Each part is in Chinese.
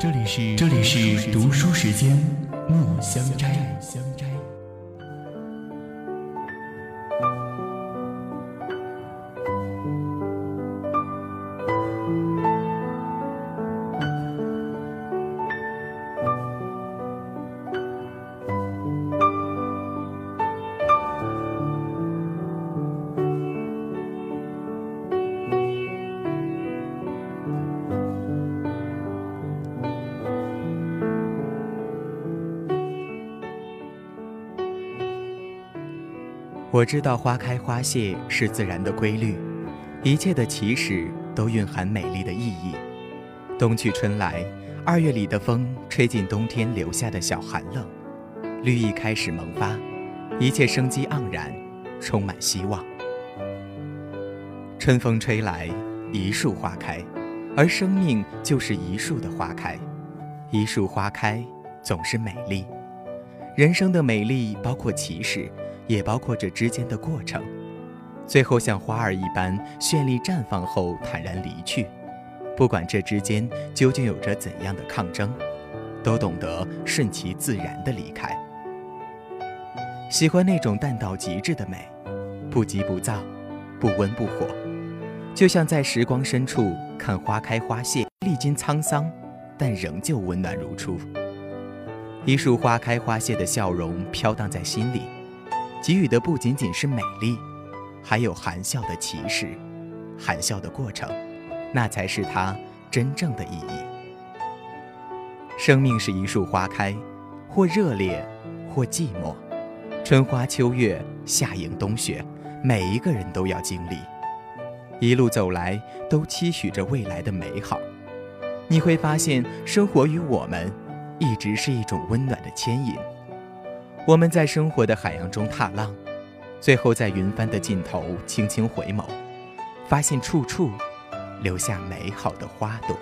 这里是这里是读书时间，墨香斋。我知道花开花谢是自然的规律，一切的起始都蕴含美丽的意义。冬去春来，二月里的风吹进冬天留下的小寒冷，绿意开始萌发，一切生机盎然，充满希望。春风吹来，一树花开，而生命就是一树的花开。一树花开，总是美丽。人生的美丽包括起始。也包括这之间的过程，最后像花儿一般绚丽绽放后坦然离去。不管这之间究竟有着怎样的抗争，都懂得顺其自然的离开。喜欢那种淡到极致的美，不急不躁，不温不火，就像在时光深处看花开花谢，历经沧桑，但仍旧温暖如初。一束花开花谢的笑容飘荡在心里。给予的不仅仅是美丽，还有含笑的起始，含笑的过程，那才是它真正的意义。生命是一束花开，或热烈，或寂寞，春花秋月，夏迎冬雪，每一个人都要经历。一路走来，都期许着未来的美好。你会发现，生活与我们，一直是一种温暖的牵引。我们在生活的海洋中踏浪，最后在云帆的尽头轻轻回眸，发现处处留下美好的花朵。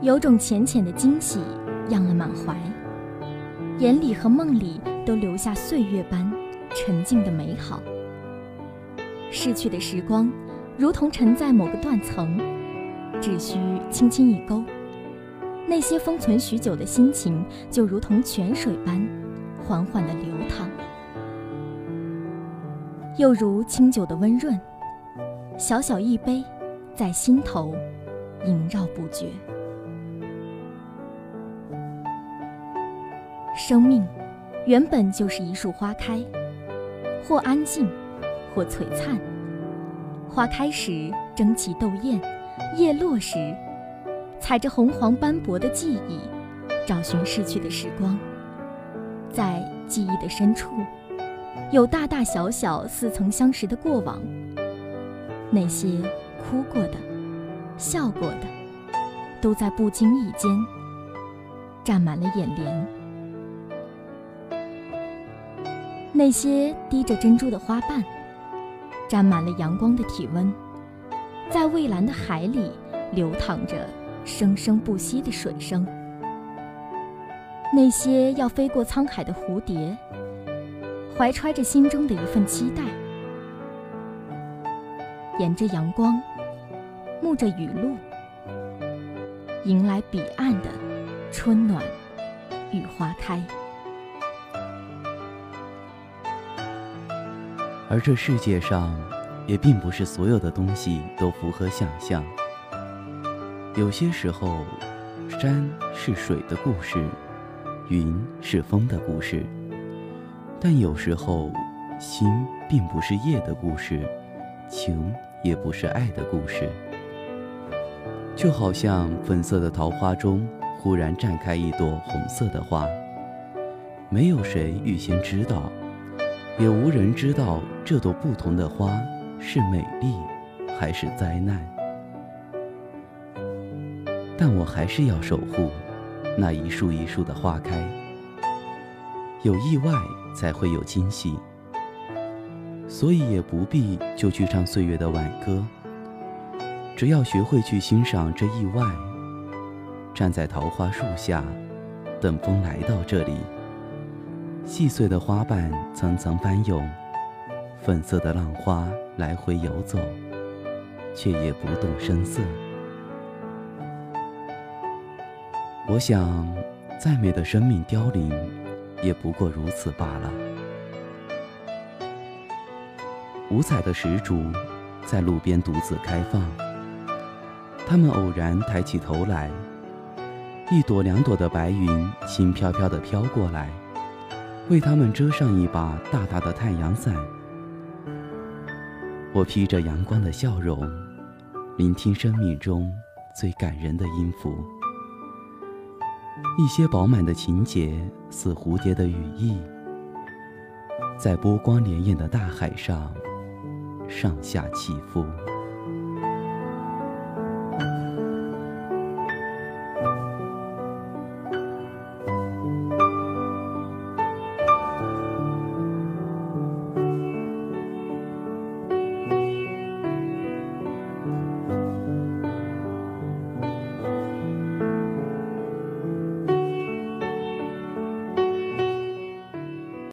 有种浅浅的惊喜，漾了满怀，眼里和梦里都留下岁月般沉静的美好。逝去的时光，如同沉在某个断层，只需轻轻一勾，那些封存许久的心情，就如同泉水般缓缓的流淌，又如清酒的温润，小小一杯，在心头萦绕不绝。生命，原本就是一束花开，或安静，或璀璨。花开时争奇斗艳，叶落时，踩着红黄斑驳的记忆，找寻逝去的时光。在记忆的深处，有大大小小似曾相识的过往。那些哭过的，笑过的，都在不经意间。占满了眼帘。那些滴着珍珠的花瓣，沾满了阳光的体温，在蔚蓝的海里流淌着生生不息的水声。那些要飞过沧海的蝴蝶，怀揣着心中的一份期待，沿着阳光，沐着雨露，迎来彼岸的春暖与花开。而这世界上，也并不是所有的东西都符合想象。有些时候，山是水的故事，云是风的故事；但有时候，心并不是夜的故事，情也不是爱的故事。就好像粉色的桃花中忽然绽开一朵红色的花，没有谁预先知道。也无人知道这朵不同的花是美丽还是灾难，但我还是要守护那一束一束的花开。有意外才会有惊喜，所以也不必就去唱岁月的挽歌。只要学会去欣赏这意外，站在桃花树下，等风来到这里。细碎的花瓣层层翻涌，粉色的浪花来回游走，却也不动声色。我想，再美的生命凋零，也不过如此罢了。五彩的石竹在路边独自开放，它们偶然抬起头来，一朵两朵的白云轻飘飘地飘过来。为他们遮上一把大大的太阳伞。我披着阳光的笑容，聆听生命中最感人的音符。一些饱满的情节，似蝴蝶的羽翼，在波光潋滟的大海上上下起伏。